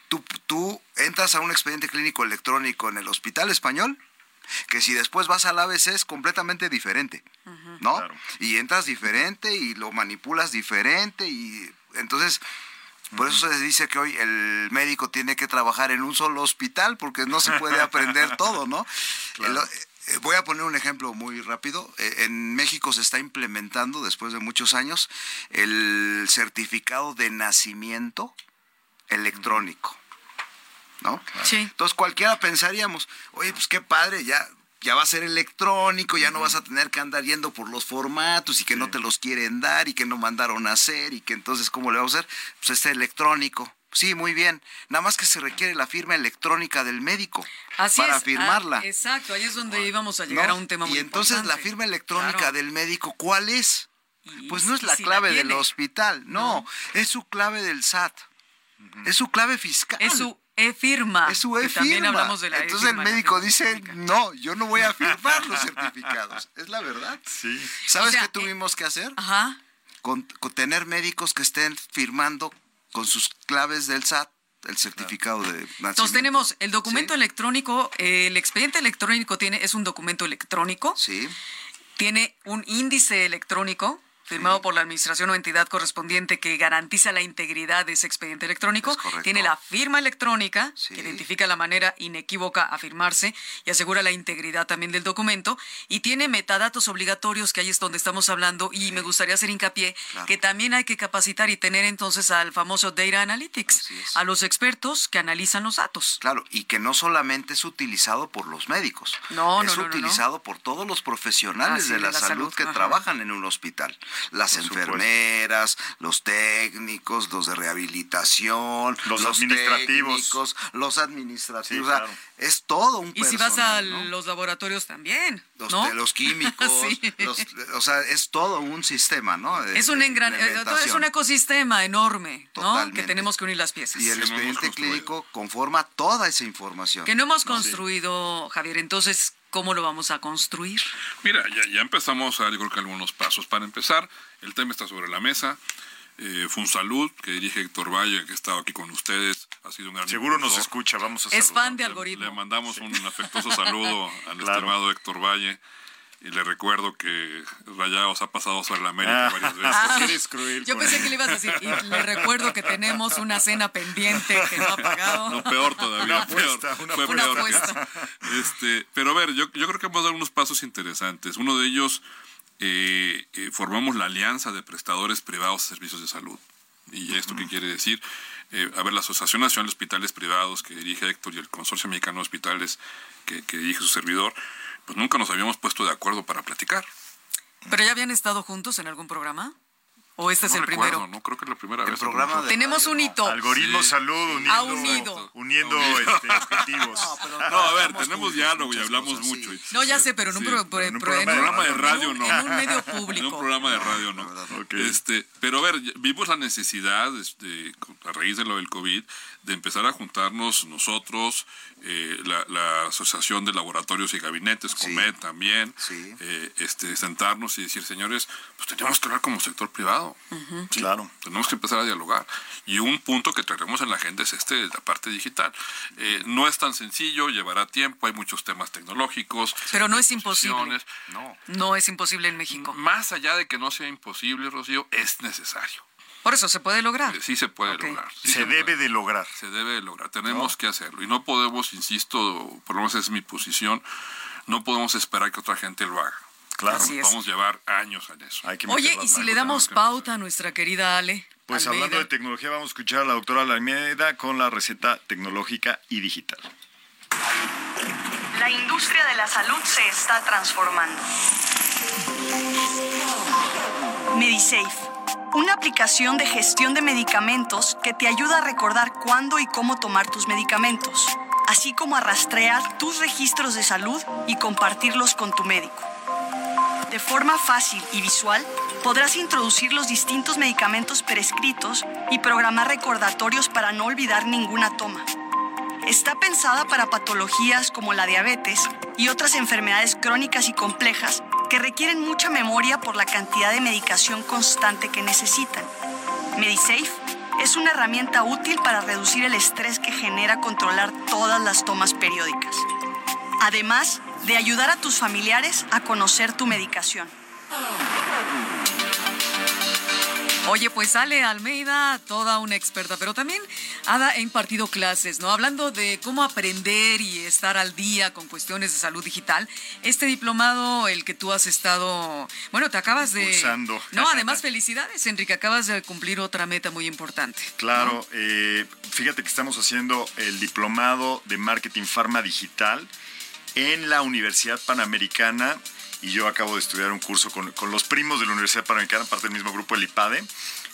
Tú, tú entras a un expediente clínico electrónico en el hospital español, que si después vas al ABC es completamente diferente, ¿no? Claro. Y entras diferente y lo manipulas diferente y entonces... Por eso se dice que hoy el médico tiene que trabajar en un solo hospital porque no se puede aprender todo, ¿no? Eh, voy a poner un ejemplo muy rápido. Eh, En México se está implementando, después de muchos años, el certificado de nacimiento electrónico. ¿No? Sí. Entonces cualquiera pensaríamos, oye, pues qué padre, ya, ya va a ser electrónico, ya no vas a tener que andar yendo por los formatos y que no te los quieren dar y que no mandaron a hacer y que entonces, ¿cómo le vamos a hacer? Pues está electrónico. Sí, muy bien. Nada más que se requiere la firma electrónica del médico Así para es. Ah, firmarla. exacto, ahí es donde íbamos a llegar ¿no? a un tema muy Y entonces la importante. firma electrónica Claro. del médico, ¿cuál es? Y- Pues no es la si clave del hospital, no, No. es su clave del SAT. Es su clave fiscal. Es su e-firma. Es su e-firma. También hablamos de la Entonces el médico dice, no, yo no voy a firmar los certificados. Es la verdad. Sí. ¿Sabes O sea, qué tuvimos que hacer? Ajá. Con, con tener médicos que estén firmando con sus claves del SAT el certificado de nacimiento. Entonces tenemos el documento Sí. electrónico, eh, el expediente electrónico tiene, es un documento electrónico, Sí, tiene un índice electrónico firmado por la administración o entidad correspondiente que garantiza la integridad de ese expediente electrónico. Tiene la firma electrónica Sí. que identifica la manera inequívoca a firmarse y asegura la integridad también del documento. Y tiene metadatos obligatorios, que ahí es donde estamos hablando. Y me gustaría hacer hincapié Claro. que también hay que capacitar y tener entonces al famoso Data Analytics, a los expertos que analizan los datos. claro, y que no solamente es utilizado por los médicos, No, no, es no, no, no. utilizado por todos los profesionales Ah, sí, de la, salud, salud, que ajá. trabajan en un hospital. Las enfermeras, los técnicos, los de rehabilitación, Los administrativos. técnicos, los administrativos. Sí, o sea, claro. es todo un Y si vas a los laboratorios también, los, ¿no? de los químicos, Sí. los- o sea, es todo un sistema, ¿no? De- Es un engran, es un ecosistema enorme, ¿no? Totalmente. Que tenemos que unir las piezas. Y el expediente clínico conforma toda esa información. Que no hemos construido, Javier. Entonces, ¿cómo lo vamos a construir? Mira, ya, ya empezamos a dar, yo creo que algunos pasos. Para empezar, el tema está sobre la mesa. Eh, Funsalud, que dirige Héctor Valle, que ha estado aquí con ustedes, ha sido un gran Seguro nos escucha, vamos a Es saludar. fan de Le algoritmo. mandamos un afectuoso saludo al Claro. estimado Héctor Valle. Y le recuerdo que Rayados ha pasado sobre la América Ah. varias veces. Ah, eres cruel Yo pensé él. que le ibas a decir, y le recuerdo que tenemos una cena pendiente que no ha pagado. No, peor todavía. Una apuesta, peor. una Fue peor apuesta. Este, pero a ver, yo, yo creo que hemos dado unos pasos interesantes. Uno de ellos, eh, eh, formamos la Alianza de Prestadores Privados de Servicios de Salud. ¿Y esto qué quiere decir? Eh, a ver, la Asociación Nacional de Hospitales Privados que dirige Héctor y el Consorcio Mexicano de Hospitales que, que dirige su servidor, pues nunca nos habíamos puesto de acuerdo para platicar. ¿Pero ya habían estado juntos en algún programa? ¿O este es no el recuerdo, primero? no creo que es la primera El vez. programa de- Tenemos un hito. Algoritmo Sí. salud uniendo, Ha unido. uniendo Unido. este, objetivos. No, a ver, tenemos diálogo y hablamos cosas, mucho. sí. No, ya sé, pero en un, Sí, pro- pero en un pro- en programa de radio, en un- no. En un medio En un público. programa de radio, ¿no? Este, pero a ver, vimos la necesidad, este, a raíz de lo del COVID, de empezar a juntarnos nosotros, eh, la, la Asociación de Laboratorios y Gabinetes, Sí. COMET también, Sí. eh, este, sentarnos y decir, señores, pues tenemos que hablar como sector privado. Sí, Claro. Tenemos que empezar a dialogar. Y un punto que traeremos en la agenda es este, la parte digital. Eh, no es tan sencillo, llevará tiempo, hay muchos temas tecnológicos. Pero no es imposible. No. No es imposible en México. Más allá de que no sea imposible, Rocío, es necesario. Por eso se puede lograr. Eh, Sí se puede lograr. sí Se debe puede. de lograr. Se debe de lograr. Tenemos que hacerlo. Y no podemos, insisto, por lo menos es mi posición, no podemos esperar que otra gente lo haga. Claro. Vamos a llevar años en eso. Hay que meter Oye, y si le damos pauta a nuestra querida Ale. Pues Almeida. hablando de tecnología, vamos a escuchar a la doctora Almeida con la receta tecnológica y digital. La industria de la salud se está transformando. MediSafe, una aplicación de gestión de medicamentos que te ayuda a recordar cuándo y cómo tomar tus medicamentos, así como a rastrear tus registros de salud y compartirlos con tu médico. De forma fácil y visual, podrás introducir los distintos medicamentos prescritos y programar recordatorios para no olvidar ninguna toma. Está pensada para patologías como la diabetes y otras enfermedades crónicas y complejas que requieren mucha memoria por la cantidad de medicación constante que necesitan. MediSafe es una herramienta útil para reducir el estrés que genera controlar todas las tomas periódicas. Además de ayudar a tus familiares a conocer tu medicación. Oye, pues Ale Almeida, toda una experta, pero también ha impartido clases, ¿no? Hablando de cómo aprender y estar al día con cuestiones de salud digital. Este diplomado, el que tú has estado, bueno, te acabas de... Impulsando. No, además felicidades, Enrique, acabas de cumplir otra meta muy importante. Claro, eh, fíjate que estamos haciendo el diplomado de marketing farma digital en la Universidad Panamericana y yo acabo de estudiar un curso con, con los primos de la Universidad Panamericana, parte del mismo grupo, el IPADE,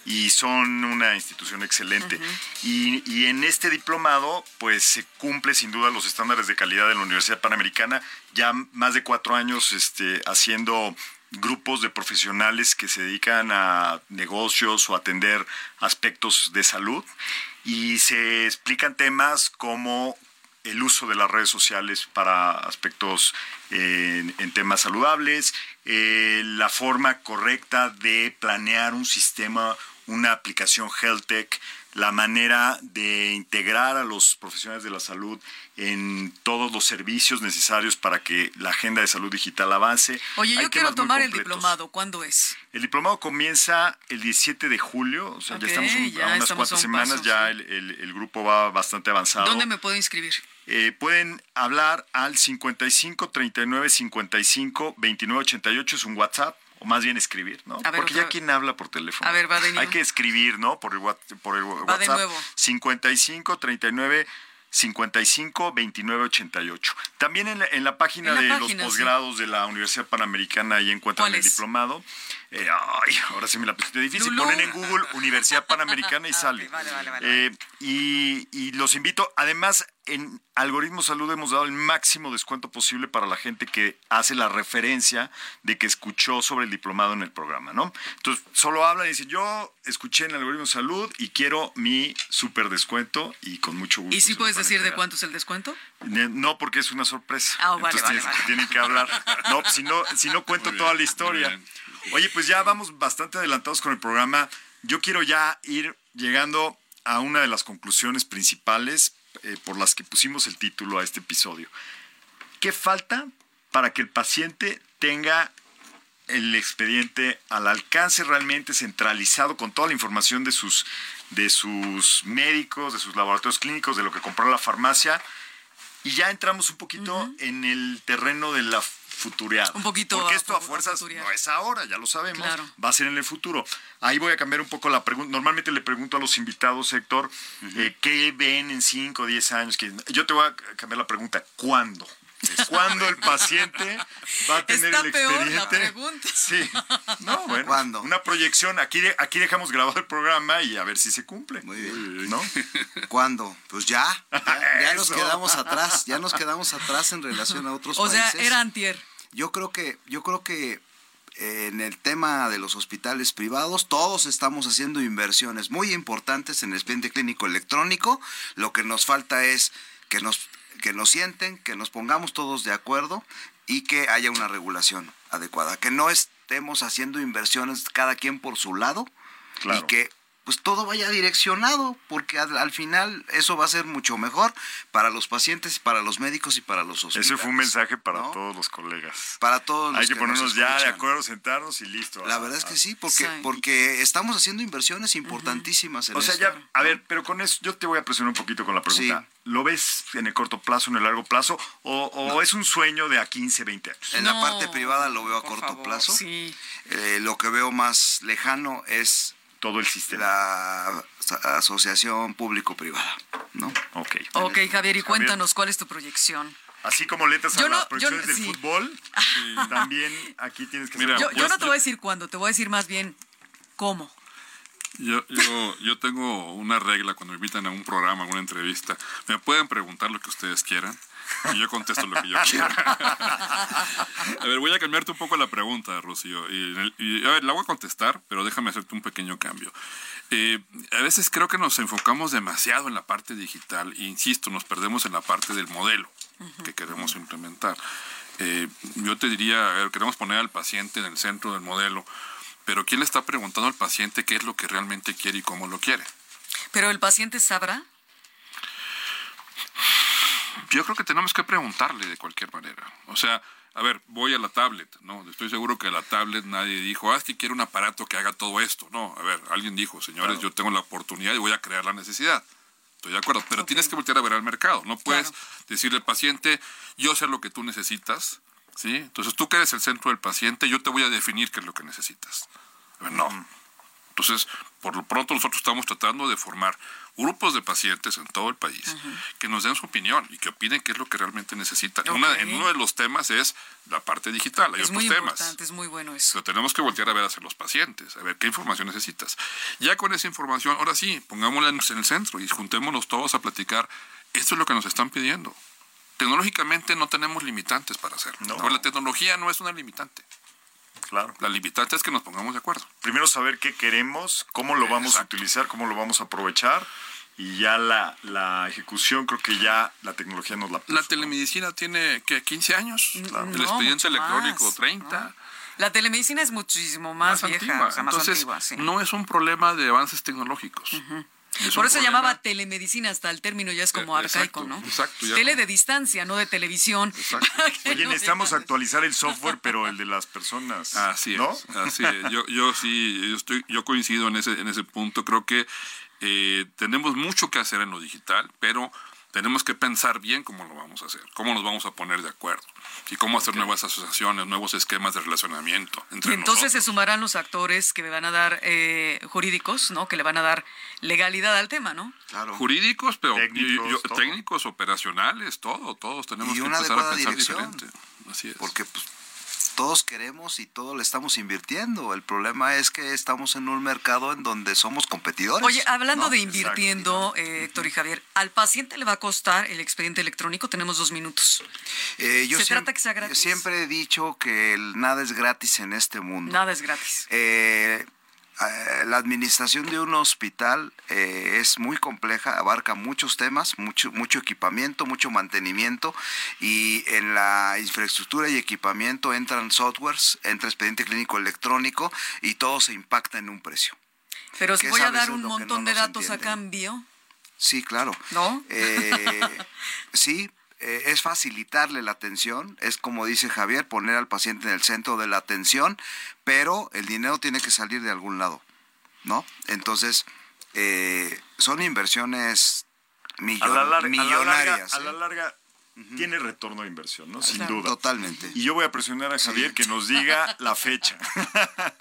y son una institución excelente. y, y en este diplomado, pues se cumple sin duda los estándares de calidad de la Universidad Panamericana, ya más de cuatro años este, haciendo grupos de profesionales que se dedican a negocios o atender aspectos de salud y se explican temas como el uso de las redes sociales para aspectos en, temas saludables, eh, la forma correcta de planear un sistema, una aplicación Health Tech, la manera de integrar a los profesionales de la salud en todos los servicios necesarios para que la agenda de salud digital avance. Oye, yo quiero tomar el diplomado. ¿Cuándo es? El diplomado comienza el 17 de julio, o sea, ya estamos a unas cuantas semanas, ya el, el, grupo va bastante avanzado. ¿Dónde me puedo inscribir? Eh, pueden hablar al 55 39 55 29 88, es un WhatsApp o más bien escribir, ¿no? Porque ya quien habla por teléfono. A ver, va de Hay que escribir, ¿no? Por el, por el WhatsApp. De nuevo. 55 39 55 29 88. También en la, en la página de los posgrados de la Universidad Panamericana ahí encuentran el diplomado. Eh, ay, ahora sí me la pusiste difícil. Ponen en Google Universidad Panamericana y ah, sale. vale, vale, vale. Eh, y, y los invito, además, en Algoritmo Salud hemos dado el máximo descuento posible para la gente que hace la referencia de que escuchó sobre el diplomado en el programa, ¿no? Entonces, solo habla y dice, yo escuché en Algoritmo Salud y quiero mi súper descuento y con mucho gusto. ¿Y si puedes decir de cuánto es el descuento? No, porque es una sorpresa. Ah, vale, Entonces tienen que hablar. No, si no, si no cuento toda la historia. Oye, pues ya vamos bastante adelantados con el programa. Yo quiero ya ir llegando a una de las conclusiones principales eh, por las que pusimos el título a este episodio. ¿Qué falta para que el paciente tenga el expediente al alcance realmente centralizado con toda la información de sus, de sus médicos, de sus laboratorios clínicos, de lo que compró la farmacia? Y ya entramos un poquito en el terreno de la futureado. Un poquito. Porque esto a fuerzas no es ahora, ya lo sabemos. Va a ser en el futuro. Ahí voy a cambiar un poco la pregunta. Normalmente le pregunto a los invitados, Héctor, eh, ¿qué ven en 5 o 10 años? Yo te voy a cambiar la pregunta. ¿Cuándo? ¿Cuándo el paciente va a tener el expediente? la pregunta. Sí. No, bueno. ¿Cuándo? Una proyección. Aquí, aquí dejamos grabado el programa y a ver si se cumple. Muy bien. ¿No? ¿Cuándo? Pues ya. Ya, nos quedamos atrás. Ya nos quedamos atrás en relación a otros países. O sea, era antier. Yo creo que, yo creo que eh, en el tema de los hospitales privados, todos estamos haciendo inversiones muy importantes en el expediente clínico electrónico. Lo que nos falta es que nos, que nos sienten, que nos pongamos todos de acuerdo y que haya una regulación adecuada. Que no estemos haciendo inversiones cada quien por su lado y que pues todo vaya direccionado, porque al, final eso va a ser mucho mejor para los pacientes, para los médicos y para los hospitales. Ese fue un mensaje para todos los colegas. Para todos Hay que, ponernos ya de acuerdo, sentarnos y listo. La verdad es que sí, porque, porque estamos haciendo inversiones importantísimas en O sea, ya, a ver, pero con eso yo te voy a presionar un poquito con la pregunta. ¿Lo ves en el corto plazo, en el largo plazo, o, es un sueño de a 15, 20 años? En la parte privada lo veo a corto plazo. Sí. Eh, lo que veo más lejano es todo el sistema. La asociación público-privada, ¿no? Ok. Ok, Javier, y cuéntanos, ¿cuál es tu proyección? Así como letras a las proyecciones del fútbol, también aquí tienes que Mira, yo, no te voy a decir cuándo, te voy a decir más bien cómo. Yo, yo, yo tengo una regla cuando me invitan a un programa, a una entrevista. Me pueden preguntar lo que ustedes quieran y yo contesto lo que yo quiero. a ver, voy a cambiarte un poco la pregunta, Rocío. Y, a ver, la voy a contestar, pero déjame hacerte un pequeño cambio. Eh, a veces creo que nos enfocamos demasiado en la parte digital e insisto, nos perdemos en la parte del modelo que queremos implementar. Eh, yo te diría, a ver, queremos poner al paciente en el centro del modelo, pero ¿quién le está preguntando al paciente qué es lo que realmente quiere y cómo lo quiere? Pero el paciente sabrá yo creo que tenemos que preguntarle de cualquier manera. O sea, a ver, voy a la tablet, ¿no? Estoy seguro que la tablet nadie dijo, ah, es que quiero un aparato que haga todo esto. No, a ver, alguien dijo, señores, yo tengo la oportunidad y voy a crear la necesidad. Estoy de acuerdo, pero tienes que voltear a ver al mercado. No puedes decirle al paciente, yo sé lo que tú necesitas, ¿sí? Entonces tú que eres el centro del paciente, yo te voy a definir qué es lo que necesitas. no. Entonces, por lo pronto nosotros estamos tratando de formar grupos de pacientes en todo el país que nos den su opinión y que opinen qué es lo que realmente necesitan. en uno de los temas es la parte digital, hay es otros muy temas. Es muy bueno eso. Pero tenemos que voltear a ver hacia los pacientes, a ver qué información necesitas. Ya con esa información, ahora sí, pongámosla en el centro y juntémonos todos a platicar. Esto es lo que nos están pidiendo. Tecnológicamente no tenemos limitantes para hacerlo. la tecnología no es una limitante. Claro. La limitante es que nos pongamos de acuerdo. Primero saber qué queremos, cómo lo vamos a utilizar, cómo lo vamos a aprovechar y ya la, la ejecución creo que ya la tecnología nos la puso, La ¿no? telemedicina tiene, ¿qué? 15 años. Claro. El No, expediente electrónico, más, 30. La telemedicina es muchísimo más, más vieja, antigua. o sea, más Entonces, antigua, sí. no es un problema de avances tecnológicos. Es Por eso problema- llamaba telemedicina, hasta el término ya es como Eh, exacto, arcaico, ¿no? exacto, ya Tele de distancia, no de televisión. Exacto. Oye, no necesitamos actualizar el software, pero el de las personas. Así ¿no? es, así es. Yo, yo sí, yo, estoy, yo coincido en ese, en ese punto. Creo que eh, tenemos mucho que hacer en lo digital, pero tenemos que pensar bien cómo lo vamos a hacer, cómo nos vamos a poner de acuerdo y cómo hacer nuevas asociaciones, nuevos esquemas de relacionamiento entre Y entonces se nosotros. sumarán los actores que me van a dar eh, jurídicos, ¿no? Que le van a dar legalidad al tema, ¿no? Claro. Jurídicos, pero Técnicos, y- y- todo. técnicos, operacionales, todo, todos tenemos Y que empezar a pensar dirección. diferente. Así es. Porque pues, todos queremos y todos le estamos invirtiendo. El problema es que estamos en un mercado en donde somos competidores. Oye, hablando ¿no? de invirtiendo, eh, Héctor y Javier, al paciente le va a costar el expediente electrónico, tenemos dos minutos. Eh, yo ¿Se trata que sea gratis? yo siempre he dicho que el nada es gratis en este mundo. Nada es gratis. Eh, la administración de un hospital eh, es muy compleja, abarca muchos temas, mucho, mucho equipamiento, mucho mantenimiento y en la infraestructura y equipamiento entran softwares, entra expediente clínico electrónico y todo se impacta en un precio. Pero si que voy a dar un montón no de datos a cambio, Sí, claro. ¿no? Eh, sí, eh, es facilitarle la atención, es como dice Javier, poner al paciente en el centro de la atención, pero el dinero tiene que salir de algún lado, ¿no? Entonces, eh, son inversiones millo- A la, larga, a la millonarias. a la ¿eh? larga tiene retorno de inversión, ¿no? Sin Claro. duda. Totalmente. Y yo voy a presionar a Javier que nos diga la fecha.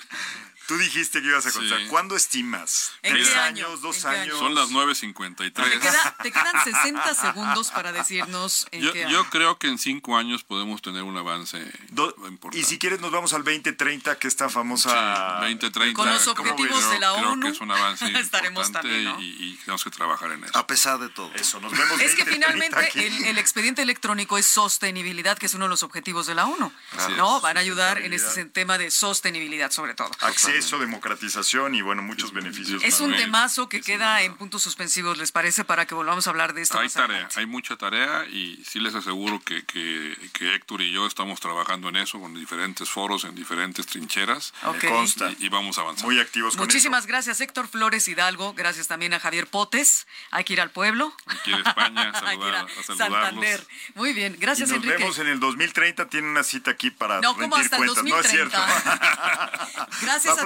Tú dijiste que ibas a contar. Sí. ¿Cuándo estimas? ¿En ¿Tres qué año? años? ¿Dos ¿En qué años? año? Son las Te, 9.53. queda- te quedan 60 segundos para decirnos en Yo, qué yo creo que en cinco años podemos tener un avance Do- importante. y si quieres nos vamos al 2030, que esta famosa... 2030. Con los ¿cómo objetivos de la creo ONU, que es un avance estaremos también, ¿no? y, y tenemos que trabajar en eso. A pesar de todo. Eso, nos vemos Es que 2030 finalmente el, el expediente electrónico es sostenibilidad, que es uno de los objetivos de la ONU. Así ¿no? es. Van a ayudar en este tema de sostenibilidad sobre todo. Acceso, democratización y bueno, muchos beneficios. Es un temazo que es queda una- en puntos suspensivos, ¿les parece? Para que volvamos a hablar de esto Hay más tarea, adelante. hay mucha tarea y sí les aseguro que, que, que Héctor y yo estamos trabajando en eso con diferentes foros, en diferentes trincheras Ok. Me consta. y, y vamos avanzando. Muy activos con Muchísimas gracias, Héctor Flores Hidalgo. Gracias también a Javier Potes. Hay que ir al pueblo. España, Hay que ir a a saludarlos. Santander. Muy bien, eso. Y gracias, nos Enrique. vemos en el 2030. Tiene una cita aquí para No, rendir hasta el cuentas. No es cierto. 2030. Gracias La a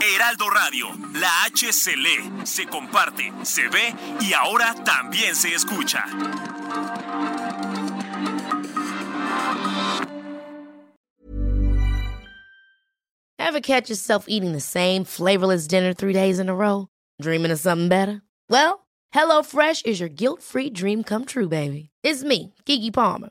Heraldo Radio, la H se se comparte, se ve y ahora también se escucha. Ever catch yourself eating the same flavorless dinner three days in a row? Dreaming of something better? Well, HelloFresh is your guilt free dream come true, baby. It's me, Kiki Palmer.